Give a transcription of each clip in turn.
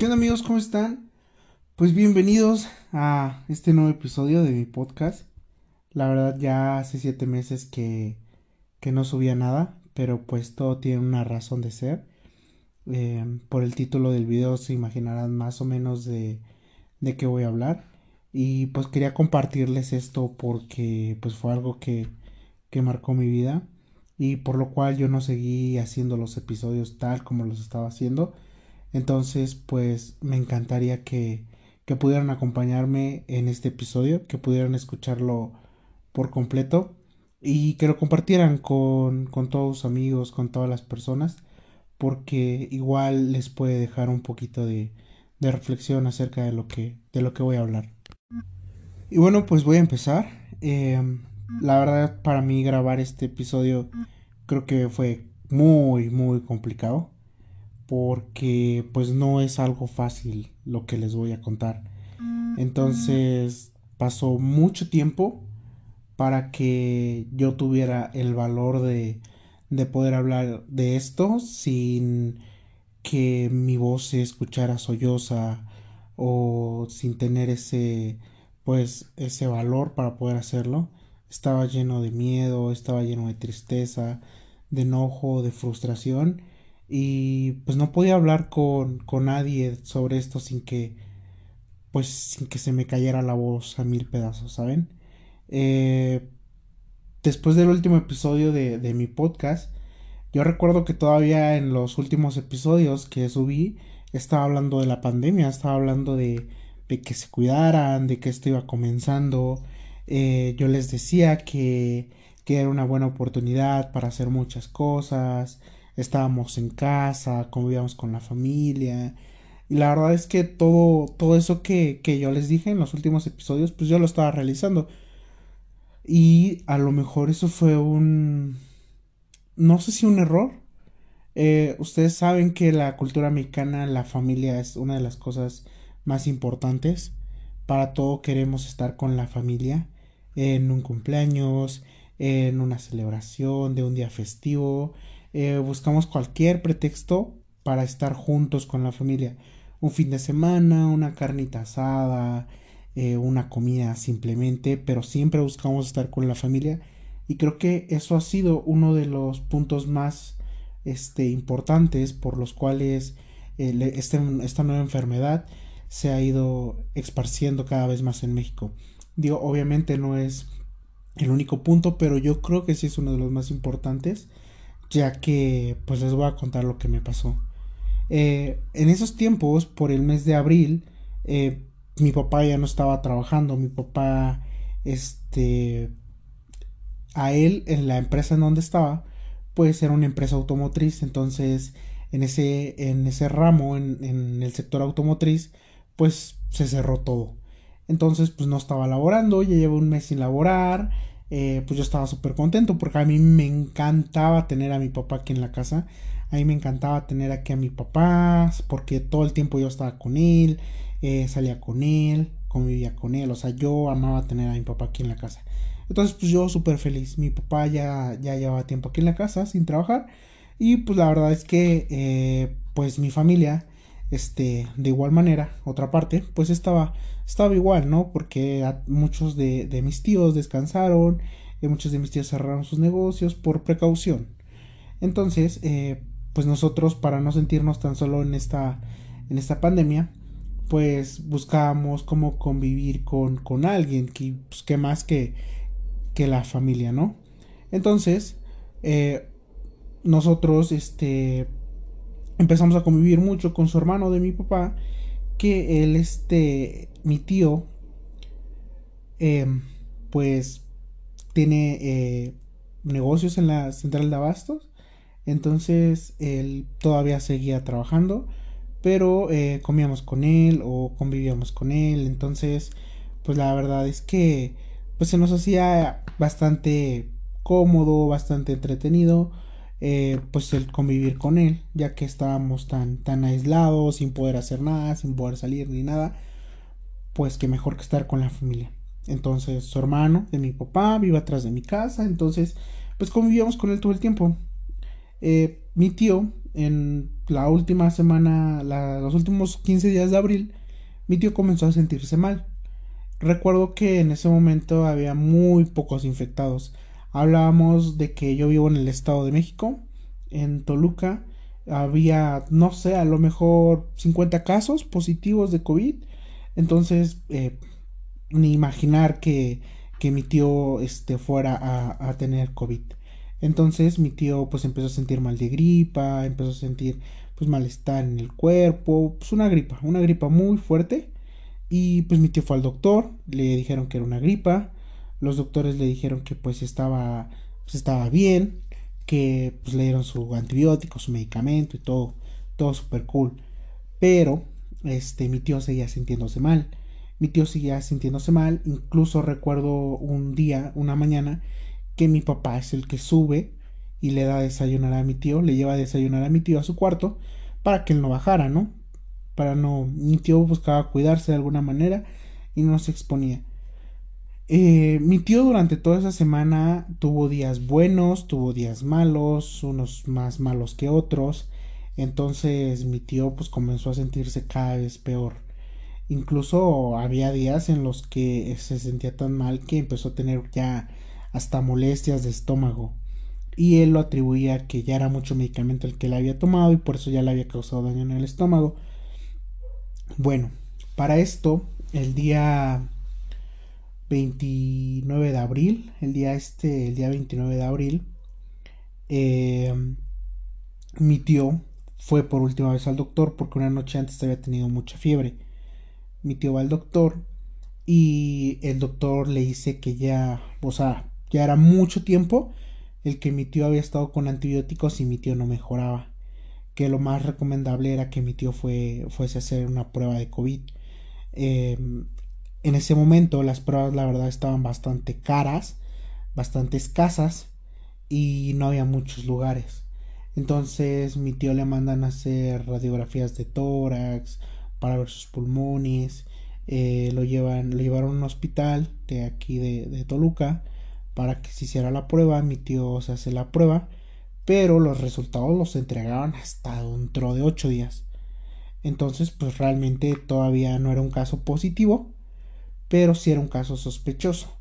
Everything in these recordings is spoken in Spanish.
¿Qué onda amigos? ¿Cómo están? Pues bienvenidos a este nuevo episodio de mi podcast. La verdad ya hace siete meses que, que no subía nada, pero pues todo tiene una razón de ser. Eh, por el título del video se imaginarán más o menos de, de qué voy a hablar. Y pues quería compartirles esto porque pues fue algo que, que marcó mi vida y por lo cual yo no seguí haciendo los episodios tal como los estaba haciendo entonces, pues me encantaría que, que pudieran acompañarme en este episodio, que pudieran escucharlo por completo y que lo compartieran con, con todos sus amigos, con todas las personas, porque igual les puede dejar un poquito de, de reflexión acerca de lo que, de lo que voy a hablar. Y bueno, pues voy a empezar. Em, la verdad, para mí grabar este episodio creo que fue muy, muy complicado porque pues no es algo fácil lo que les voy a contar. Entonces pasó mucho tiempo para que yo tuviera el valor de, de poder hablar de esto sin que mi voz se escuchara solloza o sin tener ese pues ese valor para poder hacerlo. Estaba lleno de miedo, estaba lleno de tristeza, de enojo, de frustración y pues no podía hablar con, con nadie sobre esto sin que pues sin que se me cayera la voz a mil pedazos, ¿saben? Eh, después del último episodio de, de, mi podcast, yo recuerdo que todavía en los últimos episodios que subí estaba hablando de la pandemia, estaba hablando de, de que se cuidaran, de que esto iba comenzando. Eh, yo les decía que, que era una buena oportunidad para hacer muchas cosas, estábamos en casa, convivíamos con la familia. Y la verdad es que todo, todo eso que, que yo les dije en los últimos episodios, pues yo lo estaba realizando. Y a lo mejor eso fue un... No sé si un error. Eh, ustedes saben que la cultura mexicana, la familia es una de las cosas más importantes. Para todo queremos estar con la familia. En un cumpleaños, en una celebración de un día festivo, eh, buscamos cualquier pretexto para estar juntos con la familia. Un fin de semana, una carnita asada, eh, una comida simplemente, pero siempre buscamos estar con la familia y creo que eso ha sido uno de los puntos más este, importantes por los cuales eh, este, esta nueva enfermedad se ha ido esparciendo cada vez más en México. Digo, obviamente no es el único punto, pero yo creo que sí es uno de los más importantes ya que pues les voy a contar lo que me pasó. Eh, en esos tiempos, por el mes de abril, eh, mi papá ya no estaba trabajando, mi papá, este, a él, en la empresa en donde estaba, pues era una empresa automotriz, entonces en ese, en ese ramo, en, en el sector automotriz, pues se cerró todo. Entonces, pues no estaba laborando, ya llevo un mes sin laborar, eh, pues yo estaba súper contento porque a mí me encantaba tener a mi papá aquí en la casa. A mí me encantaba tener aquí a mi papá porque todo el tiempo yo estaba con él, eh, salía con él, convivía con él. O sea, yo amaba tener a mi papá aquí en la casa. Entonces, pues yo súper feliz. Mi papá ya, ya llevaba tiempo aquí en la casa sin trabajar. Y pues la verdad es que, eh, pues mi familia, este, de igual manera, otra parte, pues estaba estaba igual, ¿no? Porque muchos de, de, mis tíos descansaron, y muchos de mis tíos cerraron sus negocios por precaución. Entonces, eh, pues nosotros, para no sentirnos tan solo en esta, en esta pandemia, pues buscábamos cómo convivir con, con alguien, que, pues, que más que, que la familia, ¿no? Entonces, eh, nosotros, este, empezamos a convivir mucho con su hermano de mi papá, que él, este, mi tío, eh, pues tiene eh, negocios en la central de abastos. Entonces él todavía seguía trabajando, pero eh, comíamos con él o convivíamos con él. Entonces, pues la verdad es que pues se nos hacía bastante cómodo, bastante entretenido. Pues el convivir con él, ya que estábamos tan, tan aislados, sin poder hacer nada, sin poder salir ni nada pues que mejor que estar con la familia. Entonces su hermano de mi papá vive atrás de mi casa, entonces pues convivíamos con él todo el tiempo. Eh, mi tío en, la última semana, los últimos 15 días de abril, mi tío comenzó a sentirse mal. Recuerdo que en ese momento había muy pocos infectados. Hablábamos de que yo vivo en el Estado de México, en Toluca, había, no sé, a lo mejor 50 casos positivos de COVID. Entonces, eh, ni imaginar que, que, mi tío este, fuera a, a, tener COVID. Entonces mi tío pues empezó a sentir mal de gripa, empezó a sentir pues malestar en el cuerpo, pues una gripa, una gripa muy fuerte. Y pues mi tío fue al doctor, le dijeron que era una gripa, los doctores le dijeron que pues estaba, pues estaba bien, que pues le dieron su antibiótico, su medicamento y todo, todo super cool. Pero este mi tío seguía sintiéndose mal. Mi tío seguía sintiéndose mal, incluso recuerdo un día, una mañana, que mi papá es el que sube y le da a desayunar a mi tío, le lleva a desayunar a mi tío a su cuarto para que él no bajara, ¿no? Para no, mi tío buscaba cuidarse de alguna manera y no se exponía. Eh, mi tío durante toda esa semana tuvo días buenos, tuvo días malos, unos más malos que otros. Entonces mi tío pues comenzó a sentirse cada vez peor. Incluso había días en los que se sentía tan mal que empezó a tener ya hasta molestias de estómago. Y él lo atribuía que ya era mucho medicamento el que le había tomado y por eso ya le había causado daño en el estómago. Bueno, para esto, el día 29 de abril, el día este, el día 29 de abril, eh, mi tío fue por última vez al doctor porque una noche antes había tenido mucha fiebre. Mi tío va al doctor y el doctor le dice que ya, o sea, ya era mucho tiempo el que mi tío había estado con antibióticos y mi tío no mejoraba. Que lo más recomendable era que mi tío fue, fuese a hacer una prueba de COVID. Em, en ese momento las pruebas la verdad estaban bastante caras, bastante escasas y no había muchos lugares. Entonces mi tío le mandan a hacer radiografías de tórax para ver sus pulmones. Eh, lo llevan, lo llevaron a un hospital de aquí de, de Toluca para que se hiciera la prueba. Mi tío se hace la prueba, pero los resultados los entregaron hasta dentro de ocho días. Entonces, pues realmente todavía no era un caso positivo, pero sí era un caso sospechoso.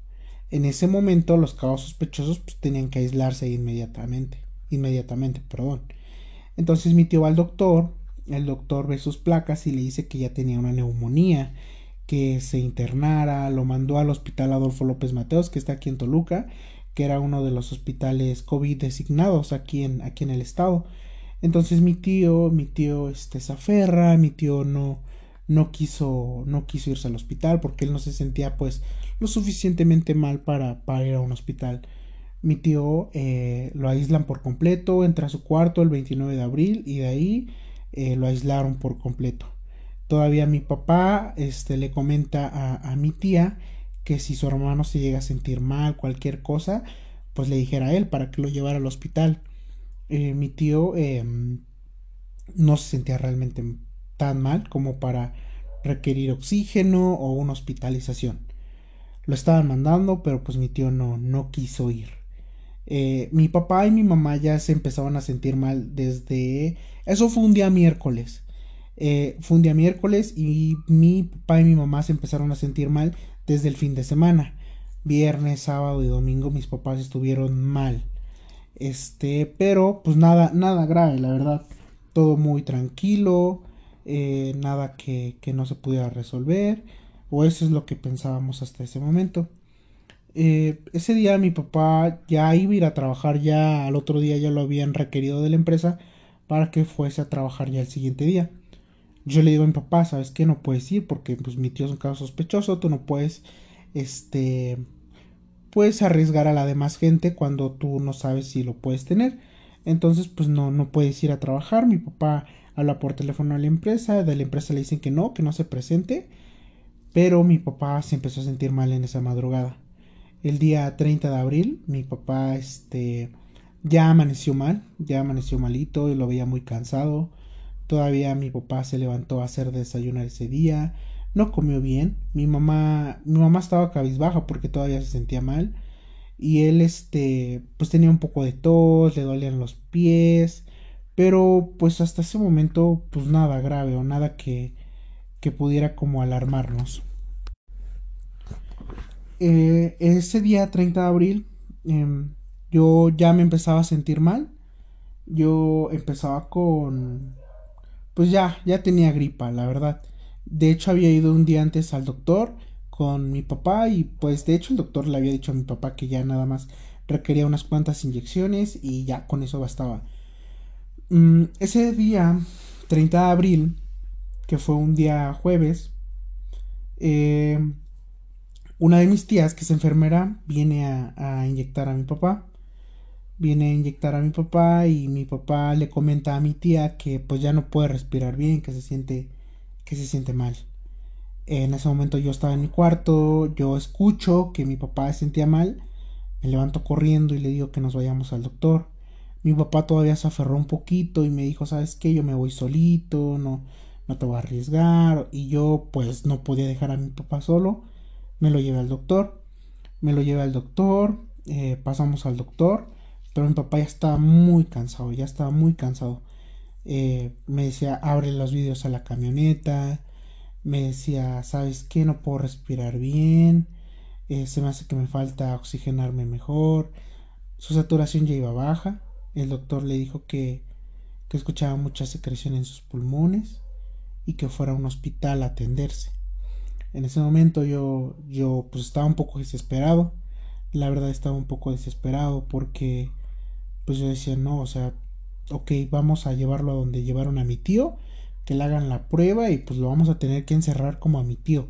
En ese momento los casos sospechosos pues, tenían que aislarse inmediatamente, inmediatamente, perdón. Entonces mi tío va al doctor, el doctor ve sus placas y le dice que ya tenía una neumonía que se internara, lo mandó al hospital Adolfo López Mateos, que está aquí en Toluca, que era uno de los hospitales COVID designados aquí en, aquí en el estado. Entonces mi tío, mi tío este, se aferra, mi tío no, no quiso, no quiso irse al hospital porque él no se sentía pues lo suficientemente mal para, para ir a un hospital. Mi tío eh, lo aíslan por completo, entra a su cuarto el 29 de abril y de ahí eh, lo aislaron por completo. Todavía mi papá este, le comenta a, mi tía que si su hermano se llega a sentir mal, cualquier cosa, pues le dijera a él para que lo llevara al hospital. Eh, mi tío em, no se sentía realmente tan mal como para requerir oxígeno o una hospitalización. Lo estaban mandando, pero pues mi tío no, no quiso ir. Eh, mi papá y mi mamá ya se empezaban a sentir mal desde... Eso fue un día miércoles. Eh, fue un día miércoles y mi papá y mi mamá se empezaron a sentir mal desde el fin de semana. Viernes, sábado y domingo mis papás estuvieron mal. Este, pero pues nada, nada grave, la verdad. Todo muy tranquilo, eh, nada que, que, no se pudiera resolver, o eso es lo que pensábamos hasta ese momento. Eh, ese día mi papá ya iba a ir a trabajar, ya al otro día ya lo habían requerido de la empresa para que fuese a trabajar ya el siguiente día. Yo le digo a mi papá, ¿sabes qué? No puedes ir porque pues mi tío es un caso sospechoso, tú no puedes, este, puedes arriesgar a la demás gente cuando tú no sabes si lo puedes tener. Entonces, pues no, no puedes ir a trabajar. Mi papá habla por teléfono a la empresa, de la empresa le dicen que no, que no se presente. Pero mi papá se empezó a sentir mal en esa madrugada. El día 30 de abril, mi papá, este, ya amaneció mal, ya amaneció malito y lo veía muy cansado. Todavía mi papá se levantó a hacer desayunar ese día. No comió bien. Mi mamá, mi mamá estaba cabizbaja porque todavía se sentía mal. Y él, este, pues tenía un poco de tos, le dolían los pies. Pero pues hasta ese momento pues nada grave o nada que, que pudiera como alarmarnos. Eh, ese día 30 de abril em, yo ya me empezaba a sentir mal. Yo empezaba con... Pues ya, ya tenía gripa, la verdad. De hecho había ido un día antes al doctor con mi papá y pues de hecho el doctor le había dicho a mi papá que ya nada más requería unas cuantas inyecciones y ya con eso bastaba. Mm, ese día, 30 de abril, que fue un día jueves, eh, una de mis tías, que es enfermera, viene a, inyectar a mi papá. Viene a inyectar a mi papá y mi papá le comenta a mi tía que pues ya no puede respirar bien, que se siente, que se siente mal. En ese momento yo estaba en mi cuarto, yo escucho que mi papá se sentía mal, me levanto corriendo y le digo que nos vayamos al doctor. Mi papá todavía se aferró un poquito y me dijo, ¿sabes qué? Yo me voy solito, no, no te voy a arriesgar. Y yo pues no podía dejar a mi papá solo me lo llevé al doctor, me lo llevé al doctor, eh, pasamos al doctor, pero mi papá ya estaba muy cansado, ya estaba muy cansado. Eh, me decía, abre los vídeos a la camioneta, me decía, ¿sabes qué? No puedo respirar bien, eh, se me hace que me falta oxigenarme mejor, su saturación ya iba baja, el doctor le dijo que, que escuchaba mucha secreción en sus pulmones y que fuera a un hospital a atenderse. En ese momento yo, yo pues estaba un poco desesperado. La verdad estaba un poco desesperado porque pues yo decía, no, o sea, ok, vamos a llevarlo a donde llevaron a mi tío, que le hagan la prueba y pues lo vamos a tener que encerrar como a mi tío.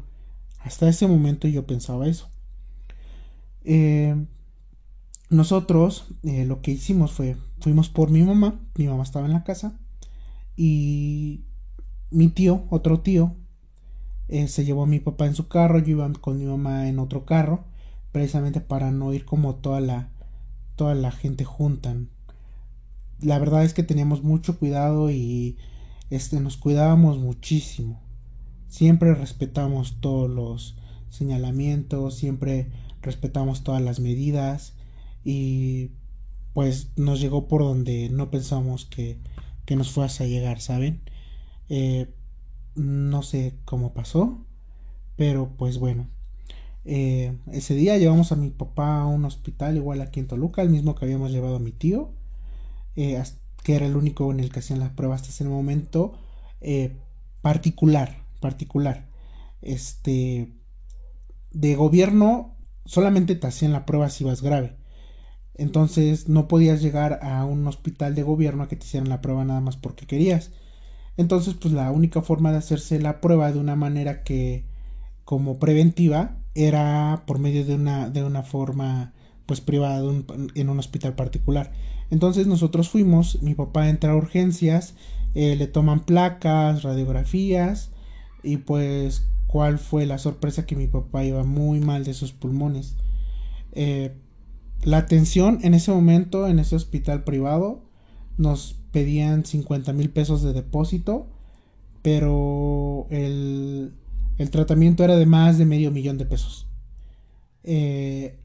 Hasta ese momento yo pensaba eso. Eh, nosotros eh, lo que hicimos fue, fuimos por mi mamá, mi mamá estaba en la casa y mi tío, otro tío, eh, se llevó a mi papá en su carro, yo iba con mi mamá en otro carro, precisamente para no ir como toda la, toda la gente juntan. La verdad es que teníamos mucho cuidado y este, nos cuidábamos muchísimo. Siempre respetamos todos los señalamientos, siempre respetamos todas las medidas y pues nos llegó por donde no pensamos que, que nos fuese a llegar, ¿saben? Eh, no sé cómo pasó, pero pues bueno. Eh, ese día llevamos a mi papá a un hospital igual aquí en Toluca, el mismo que habíamos llevado a mi tío, eh, que era el único en el que hacían las pruebas hasta ese momento, particular, particular. Este, de gobierno solamente te hacían la prueba si ibas grave. Entonces no podías llegar a un hospital de gobierno a que te hicieran la prueba nada más porque querías. Entonces, pues la única forma de hacerse la prueba de una manera que como preventiva era por medio de una, de una forma pues privada en un hospital particular. Entonces nosotros fuimos, mi papá entra a urgencias, eh, le toman placas, radiografías y pues cuál fue la sorpresa que mi papá iba muy mal de sus pulmones. Eh, la atención en ese momento en ese hospital privado nos pedían 50 mil pesos de depósito, pero el, el, tratamiento era de más de medio millón de pesos. Eh,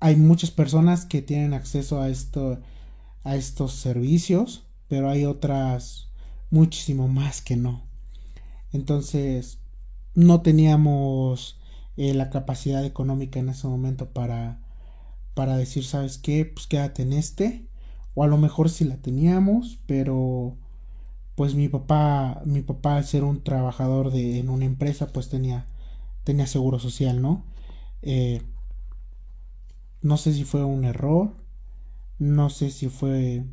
hay muchas personas que tienen acceso a, esto, a estos servicios, pero hay otras muchísimo más que no. Entonces, no teníamos eh, la capacidad económica en ese momento para, para decir, ¿sabes qué? Pues quédate en este o a lo mejor sí la teníamos, pero pues mi papá, mi papá al ser un trabajador de, en una empresa, pues tenía, tenía seguro social, ¿no? Eh, no sé si fue un error, no sé si fue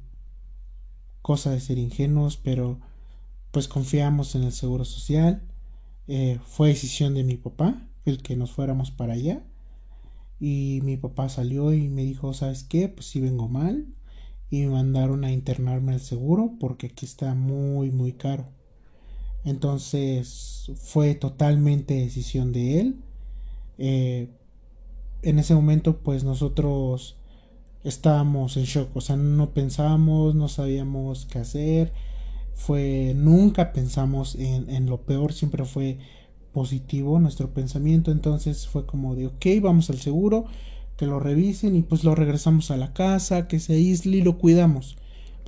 cosa de ser ingenuos, pero pues confiamos en el seguro social. Eh, fue decisión de mi papá el que nos fuéramos para allá. Y mi papá salió y me dijo, ¿sabes qué? Pues si vengo mal, y me mandaron a internarme al seguro porque aquí está muy muy caro. Entonces fue totalmente decisión de él. Eh, en ese momento pues nosotros estábamos en shock, o sea, no pensábamos, no sabíamos qué hacer, fue, nunca pensamos en, en lo peor, siempre fue positivo nuestro pensamiento, entonces fue como de, ok, vamos al seguro, que lo revisen y pues lo regresamos a la casa, que se aísle y lo cuidamos,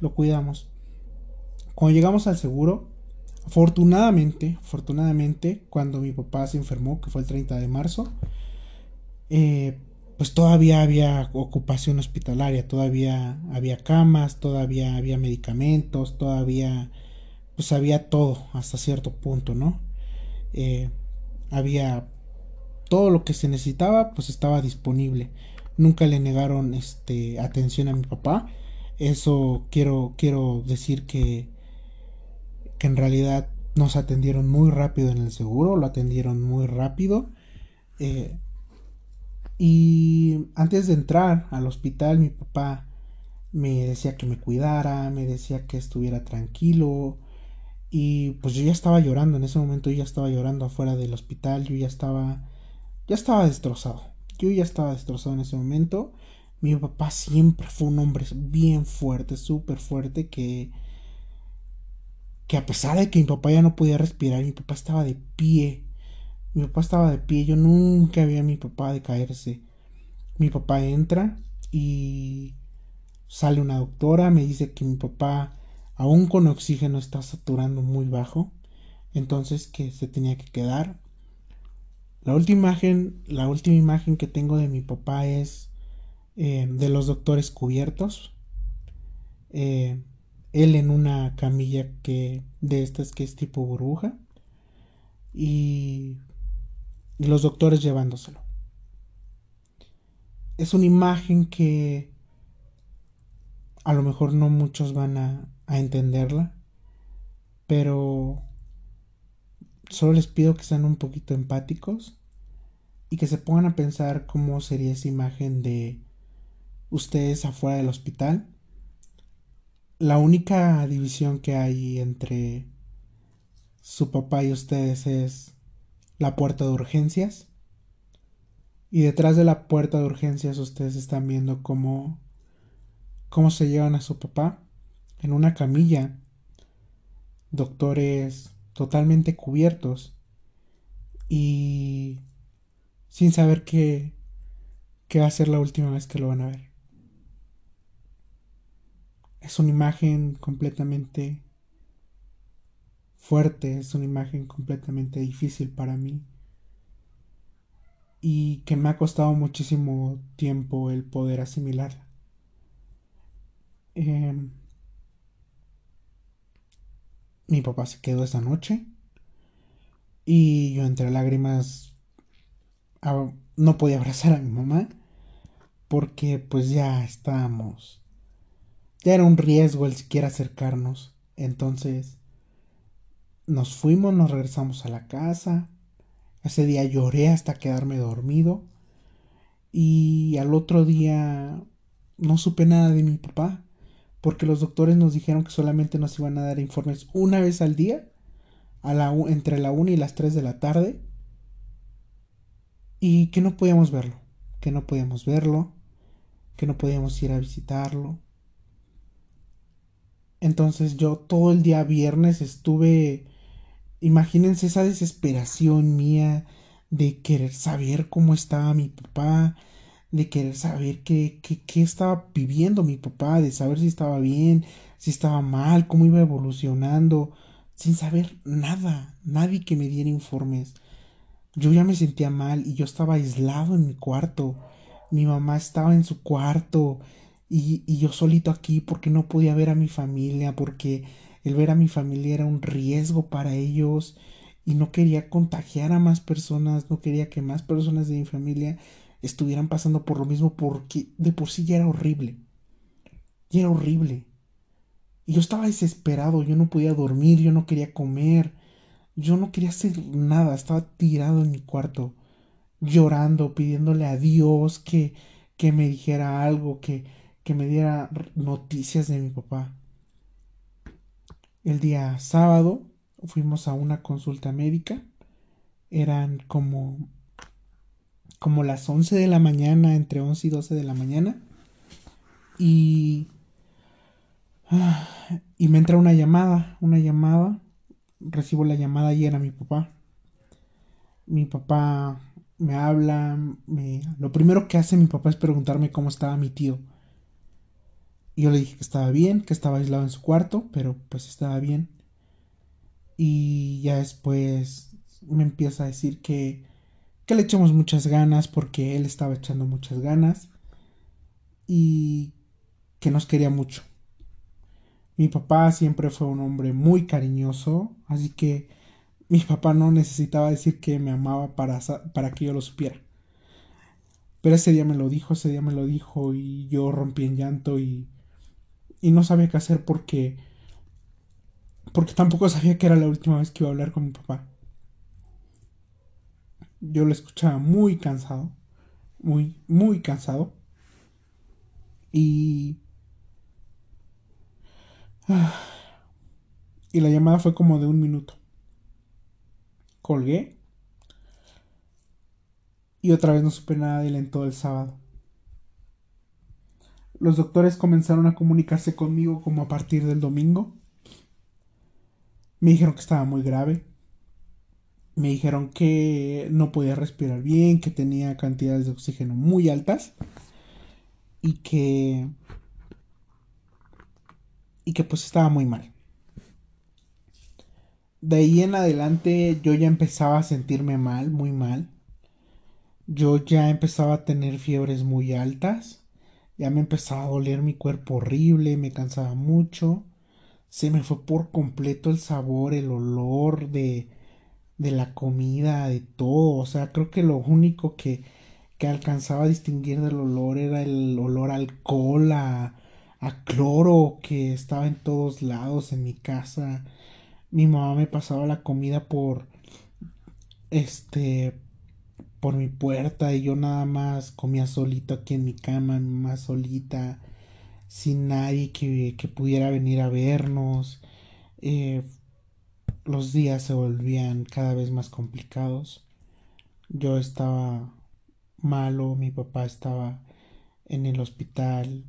lo cuidamos. Cuando llegamos al seguro, afortunadamente, afortunadamente, cuando mi papá se enfermó, que fue el 30 de marzo, eh, pues todavía había ocupación hospitalaria, todavía había camas, todavía había medicamentos, todavía pues había todo hasta cierto punto, ¿no? Eh, había todo lo que se necesitaba, pues estaba disponible. Nunca le negaron este atención a mi papá. Eso quiero quiero decir que que en realidad nos atendieron muy rápido en el seguro, lo atendieron muy rápido. Eh, y antes de entrar al hospital, mi papá me decía que me cuidara, me decía que estuviera tranquilo. Y pues yo ya estaba llorando, en ese momento yo ya estaba llorando afuera del hospital, yo ya estaba, ya estaba destrozado. Yo ya estaba destrozado en ese momento. Mi papá siempre fue un hombre bien fuerte, súper fuerte, que, que a pesar de que mi papá ya no podía respirar, mi papá estaba de pie mi papá estaba de pie, yo nunca vi a mi papá de caerse. Mi papá entra y sale una doctora, me dice que mi papá aún con oxígeno está saturando muy bajo, entonces que se tenía que quedar. La última imagen, la última imagen que tengo de mi papá es eh, de los doctores cubiertos. Eh, él en una camilla que de estas que es tipo burbuja y y los doctores llevándoselo. Es una imagen que a lo mejor no muchos van a, entenderla, pero solo les pido que sean un poquito empáticos y que se pongan a pensar cómo sería esa imagen de ustedes afuera del hospital. La única división que hay entre su papá y ustedes es la puerta de urgencias. Y detrás de la puerta de urgencias ustedes están viendo cómo, cómo se llevan a su papá en una camilla. Doctores totalmente cubiertos y sin saber que, que va a ser la última vez que lo van a ver. Es una imagen completamente fuerte, es una imagen completamente difícil para mí y que me ha costado muchísimo tiempo el poder asimilarla. Em, mi papá se quedó esa noche y yo entre lágrimas no podía abrazar a mi mamá porque pues ya estábamos ya era un riesgo el siquiera acercarnos entonces nos fuimos, nos regresamos a la casa. Ese día lloré hasta quedarme dormido. Y al otro día no supe nada de mi papá. Porque los doctores nos dijeron que solamente nos iban a dar informes una vez al día. Entre la 1 y las 3 de la tarde. Y que no podíamos verlo. Que no podíamos verlo. Que no podíamos ir a visitarlo. Entonces yo todo el día viernes estuve Imagínense esa desesperación mía de querer saber cómo estaba mi papá, de querer saber qué, qué, estaba viviendo mi papá, de saber si estaba bien, si estaba mal, cómo iba evolucionando, sin saber nada, nadie que me diera informes. Yo ya me sentía mal y yo estaba aislado en mi cuarto. Mi mamá estaba en su cuarto y, y yo solito aquí porque no podía ver a mi familia, porque el ver a mi familia era un riesgo para ellos y no quería contagiar a más personas, no quería que más personas de mi familia estuvieran pasando por lo mismo porque de por sí ya era horrible. Y era horrible. Y yo estaba desesperado, yo no podía dormir, yo no quería comer, yo no quería hacer nada, estaba tirado en mi cuarto, llorando, pidiéndole a Dios que, que me dijera algo, que, que me diera noticias de mi papá. El día sábado fuimos a una consulta médica. Eran como como las 11 de la mañana, entre 11 y 12 de la mañana. Y y me entra una llamada, una llamada. Recibo la llamada y era mi papá. Mi papá me habla, me... lo primero que hace mi papá es preguntarme cómo estaba mi tío. Y yo le dije que estaba bien, que estaba aislado en su cuarto, pero pues estaba bien. Y ya después me empieza a decir que, que le echamos muchas ganas porque él estaba echando muchas ganas y que nos quería mucho. Mi papá siempre fue un hombre muy cariñoso, así que mi papá no necesitaba decir que me amaba para, para que yo lo supiera. Pero ese día me lo dijo, ese día me lo dijo y yo rompí en llanto y, y no sabía qué hacer porque porque tampoco sabía que era la última vez que iba a hablar con mi papá. Yo lo escuchaba muy cansado, muy, muy cansado. Y... Y la llamada fue como de un minuto. Colgué. Y otra vez no supe nada de él en todo el sábado. Los doctores comenzaron a comunicarse conmigo como a partir del domingo. Me dijeron que estaba muy grave. Me dijeron que no podía respirar bien, que tenía cantidades de oxígeno muy altas y que y que pues estaba muy mal. De ahí en adelante yo ya empezaba a sentirme mal, muy mal. Yo ya empezaba a tener fiebres muy altas. Ya me empezaba a doler mi cuerpo horrible, me cansaba mucho se me fue por completo el sabor, el olor de, de la comida, de todo. O sea, creo que lo único que, que alcanzaba a distinguir del olor era el olor a alcohol, a, cloro que estaba en todos lados en mi casa. Mi mamá me pasaba la comida por este por mi puerta y yo nada más comía solito aquí en mi cama, más solita sin nadie que, que pudiera venir a vernos. Eh, los días se volvían cada vez más complicados. Yo estaba malo, mi papá estaba en el hospital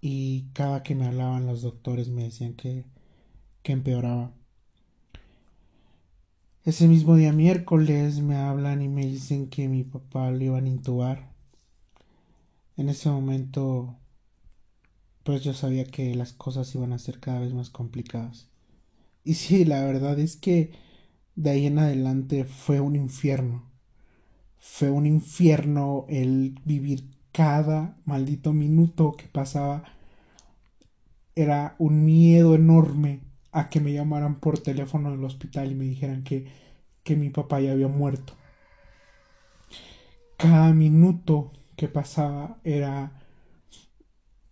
y cada que me hablaban los doctores me decían que, que empeoraba. Ese mismo día miércoles me hablan y me dicen que mi papá lo iban a intubar. En ese momento pues yo sabía que las cosas iban a ser cada vez más complicadas. Y sí, la verdad es que de ahí en adelante fue un infierno. Fue un infierno el vivir cada maldito minuto que pasaba. Era un miedo enorme a que me llamaran por teléfono del hospital y me dijeran que, que mi papá ya había muerto. Cada minuto que pasaba era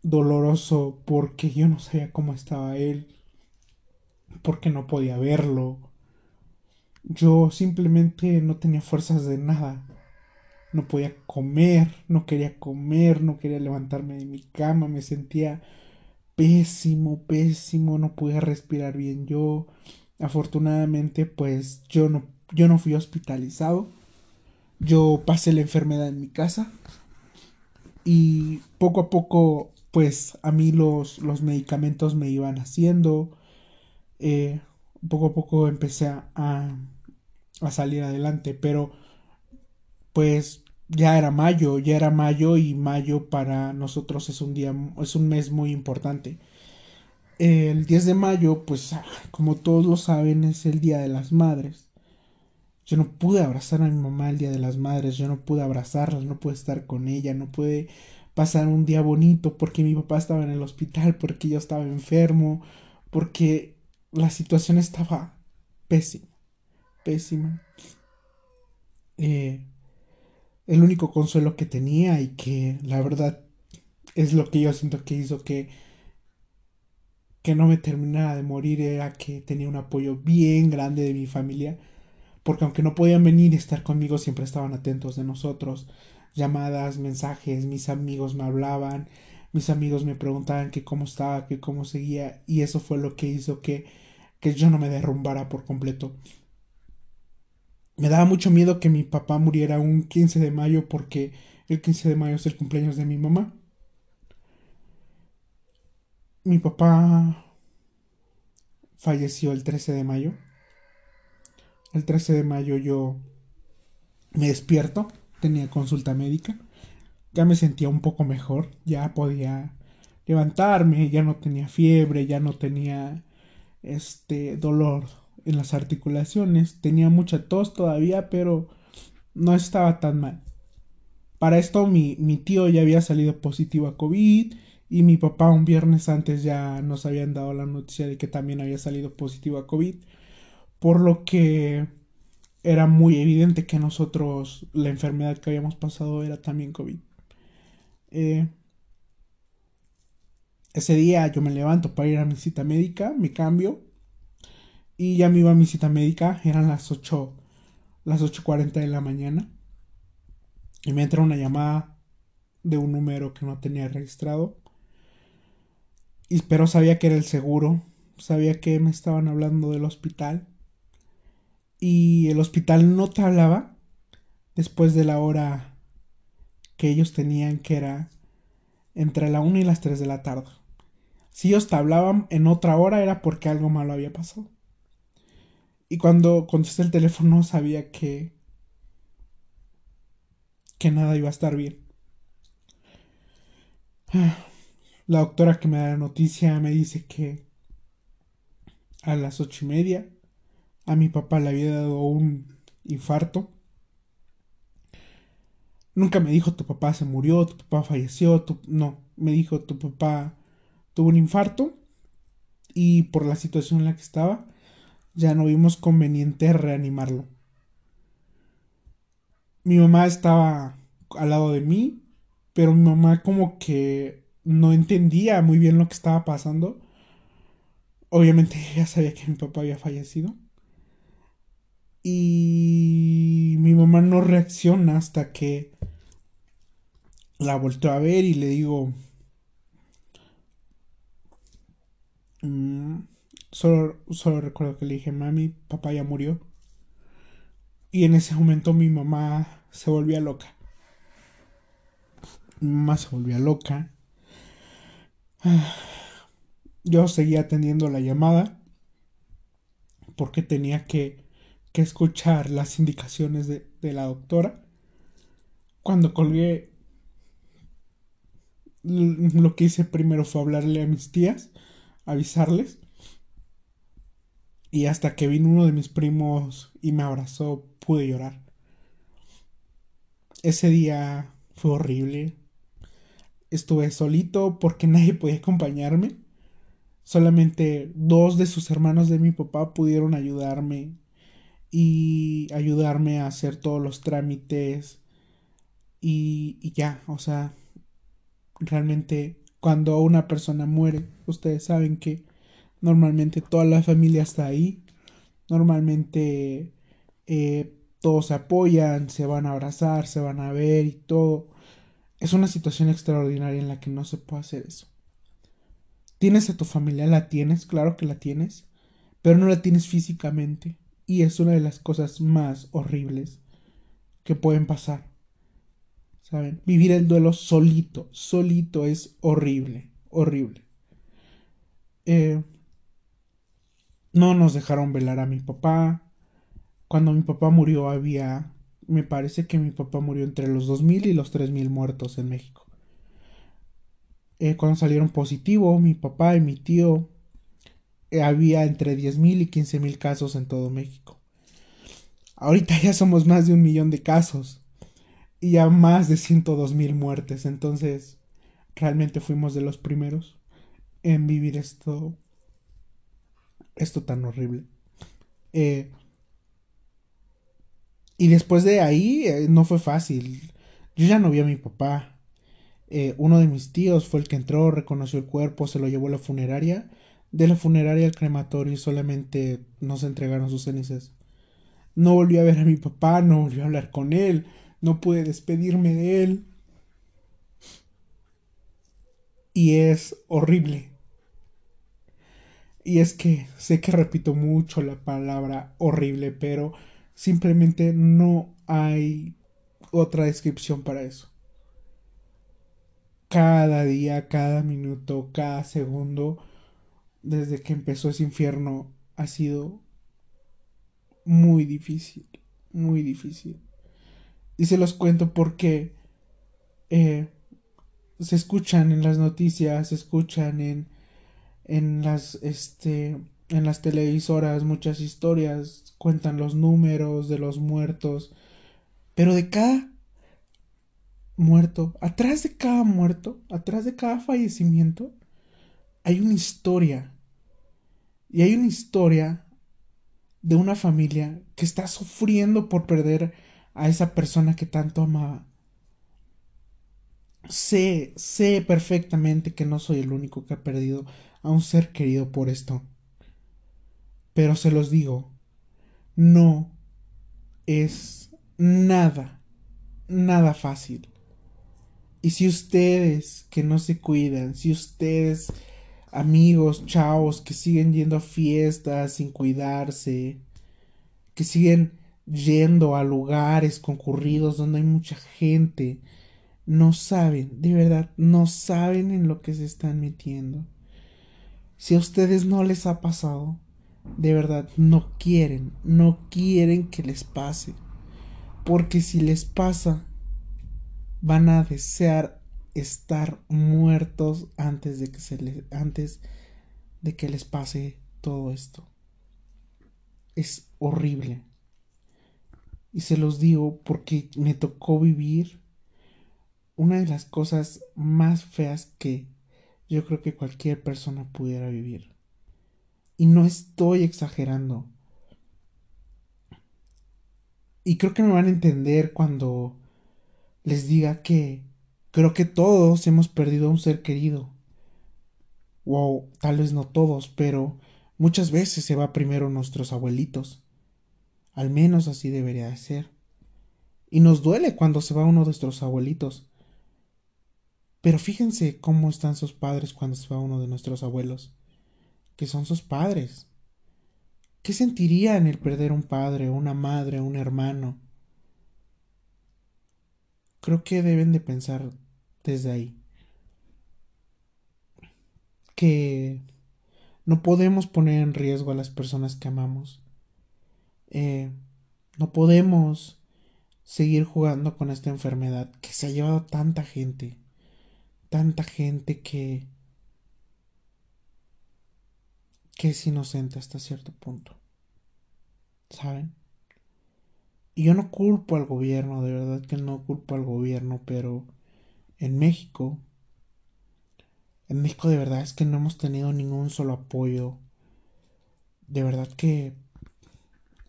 doloroso porque yo no sabía cómo estaba él, porque no podía verlo. Yo simplemente no tenía fuerzas de nada. No podía comer, no quería comer, no quería levantarme de mi cama, me sentía pésimo, pésimo, no podía respirar bien yo. Afortunadamente, pues yo no yo no fui hospitalizado. Yo pasé la enfermedad en mi casa y poco a poco pues a mí los, los medicamentos me iban haciendo. Eh, poco a poco empecé a, a salir adelante, pero pues ya era mayo, ya era mayo y mayo para nosotros es un día, es un mes muy importante. El 10 de mayo, pues como todos lo saben, es el Día de las Madres. Yo no pude abrazar a mi mamá el Día de las Madres, yo no pude abrazarla, no pude estar con ella, no pude pasar un día bonito porque mi papá estaba en el hospital, porque yo estaba enfermo, porque la situación estaba pésima, pésima. Eh, el único consuelo que tenía y que la verdad es lo que yo siento que hizo que que no me terminara de morir era que tenía un apoyo bien grande de mi familia porque aunque no podían venir y estar conmigo siempre estaban atentos de nosotros llamadas, mensajes, mis amigos me hablaban, mis amigos me preguntaban que cómo estaba, que cómo seguía, y eso fue lo que hizo que, que yo no me derrumbara por completo. Me daba mucho miedo que mi papá muriera un 15 de mayo porque el 15 de mayo es el cumpleaños de mi mamá. Mi papá falleció el 13 de mayo. El 13 de mayo yo me despierto tenía consulta médica, ya me sentía un poco mejor, ya podía levantarme, ya no tenía fiebre, ya no tenía este dolor en las articulaciones, tenía mucha tos todavía, pero no estaba tan mal. Para esto mi, mi tío ya había salido positivo a COVID y mi papá un viernes antes ya nos habían dado la noticia de que también había salido positivo a COVID, por lo que era muy evidente que nosotros la enfermedad que habíamos pasado era también COVID. Eh, ese día yo me levanto para ir a mi cita médica, me cambio y ya me iba a mi cita médica, eran las 8, las 8.40 de la mañana y me entra una llamada de un número que no tenía registrado. Y, pero sabía que era el seguro, sabía que me estaban hablando del hospital y el hospital no te hablaba después de la hora que ellos tenían, que era entre la 1 y las 3 de la tarde. Si ellos te hablaban en otra hora era porque algo malo había pasado. Y cuando contesté el teléfono sabía que que nada iba a estar bien. La doctora que me da la noticia me dice que a las ocho y media a mi papá le había dado un infarto. Nunca me dijo tu papá se murió, tu papá falleció, no, me dijo tu papá tuvo un infarto y por la situación en la que estaba ya no vimos conveniente reanimarlo. Mi mamá estaba al lado de mí, pero mi mamá como que no entendía muy bien lo que estaba pasando. Obviamente ella sabía que mi papá había fallecido. Y mi mamá no reacciona hasta que la volteó a ver y le digo... Mm, solo, solo recuerdo que le dije, mami, papá ya murió. Y en ese momento mi mamá se volvía loca. Mi mamá se volvía loca. Yo seguía atendiendo la llamada porque tenía que que escuchar las indicaciones de, la doctora. Cuando colgué, lo que hice primero fue hablarle a mis tías, avisarles. Y hasta que vino uno de mis primos y me abrazó, pude llorar. Ese día fue horrible. Estuve solito porque nadie podía acompañarme. Solamente dos de sus hermanos de mi papá pudieron ayudarme y ayudarme a hacer todos los trámites y, ya, o sea, realmente cuando una persona muere, ustedes saben que normalmente toda la familia está ahí, normalmente eh, todos se apoyan, se van a abrazar, se van a ver y todo. Es una situación extraordinaria en la que no se puede hacer eso. ¿Tienes a tu familia? La tienes, claro que la tienes, pero no la tienes físicamente. Y es una de las cosas más horribles que pueden pasar. ¿Saben? Vivir el duelo solito, solito es horrible, horrible. Eh, no nos dejaron velar a mi papá. Cuando mi papá murió había, me parece que mi papá murió entre los 2.000 y los 3.000 muertos en México. Eh, cuando salieron positivo, mi papá y mi tío había entre 10.000 y 15.000 casos en todo México. Ahorita ya somos más de un millón de casos y ya más de 102.000 muertes. Entonces, realmente fuimos de los primeros en vivir esto, esto tan horrible. Eh, y después de ahí eh, no fue fácil. Yo ya no vi a mi papá. uno de mis tíos fue el que entró, reconoció el cuerpo, se lo llevó a la funeraria de la funeraria al crematorio y solamente nos entregaron sus cenizas. No volví a ver a mi papá, no volví a hablar con él, no pude despedirme de él. Y es horrible. Y es que sé que repito mucho la palabra horrible, pero simplemente no hay otra descripción para eso. Cada día, cada minuto, cada segundo desde que empezó ese infierno ha sido muy difícil, muy difícil. Y se los cuento porque eh, se escuchan en las noticias, se escuchan en, en las, este, en las televisoras muchas historias, cuentan los números de los muertos, pero de cada muerto, atrás de cada muerto, atrás de cada fallecimiento, hay una historia. Y hay una historia de una familia que está sufriendo por perder a esa persona que tanto amaba. Sé, sé perfectamente que no soy el único que ha perdido a un ser querido por esto. Pero se los digo, no es nada, nada fácil. Y si ustedes que no se cuidan, si ustedes amigos, chavos, que siguen yendo a fiestas sin cuidarse, que siguen yendo a lugares concurridos donde hay mucha gente, no saben, de verdad, no saben en lo que se están metiendo. Si a ustedes no les ha pasado, de verdad, no quieren, no quieren que les pase. Porque si les pasa, van a desear estar muertos antes de que se les, antes de que les pase todo esto. Es horrible. Y se los digo porque me tocó vivir una de las cosas más feas que yo creo que cualquier persona pudiera vivir. Y no estoy exagerando. Y creo que me van a entender cuando les diga que creo que todos hemos perdido a un ser querido. O tal vez no todos, pero muchas veces se va primero nuestros abuelitos. Al menos así debería de ser. Y nos duele cuando se va uno de nuestros abuelitos. Pero fíjense cómo están sus padres cuando se va uno de nuestros abuelos, que son sus padres. ¿Qué sentirían el perder un padre, una madre, un hermano? Creo que deben de pensar desde ahí. Que no podemos poner en riesgo a las personas que amamos. Eh, no podemos seguir jugando con esta enfermedad que se ha llevado tanta gente. Tanta gente que que es inocente hasta cierto punto. ¿Saben? Y yo no culpo al gobierno, de verdad que no culpo al gobierno, pero en México, en México de verdad es que no hemos tenido ningún solo apoyo. De verdad que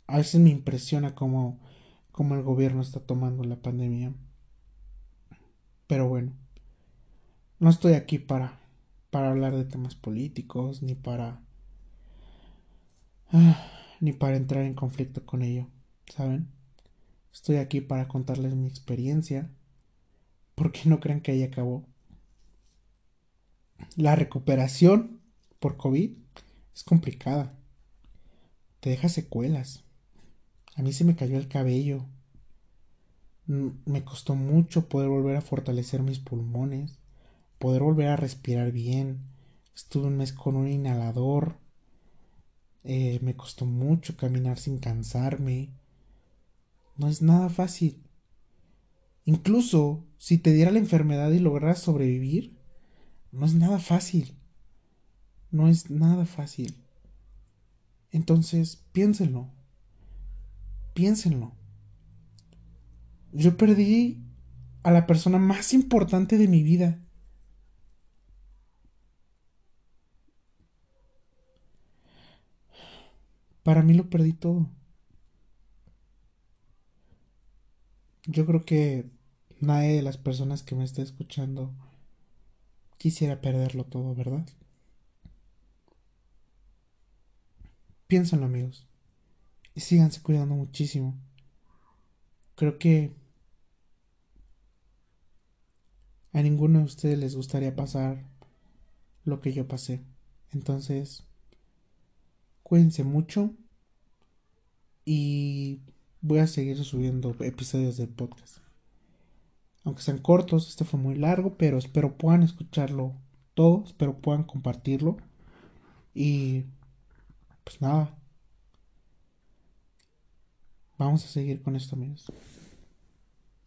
a veces me impresiona cómo, cómo el gobierno está tomando la pandemia. Pero bueno, no estoy aquí para, para hablar de temas políticos, ni para... Ah, ni para entrar en conflicto con ello, ¿saben? Estoy aquí para contarles mi experiencia. Porque no crean que ahí acabó. La recuperación por COVID es complicada. Te deja secuelas. A mí se me cayó el cabello. Me costó mucho poder volver a fortalecer mis pulmones, poder volver a respirar bien. Estuve un mes con un inhalador. Eh, me costó mucho caminar sin cansarme. No es nada fácil. Incluso si te diera la enfermedad y lograras sobrevivir, no es nada fácil. No es nada fácil. Entonces, piénsenlo. Piénsenlo. Yo perdí a la persona más importante de mi vida. Para mí lo perdí todo. Yo creo que nadie de las personas que me está escuchando quisiera perderlo todo, ¿verdad? Piénsenlo, amigos. Y síganse cuidando muchísimo. Creo que a ninguno de ustedes les gustaría pasar lo que yo pasé. Entonces, cuídense mucho y voy a seguir subiendo episodios del podcast. Aunque sean cortos, este fue muy largo, pero espero puedan escucharlo todo, espero puedan compartirlo. Y pues nada. Vamos a seguir con esto, amigos.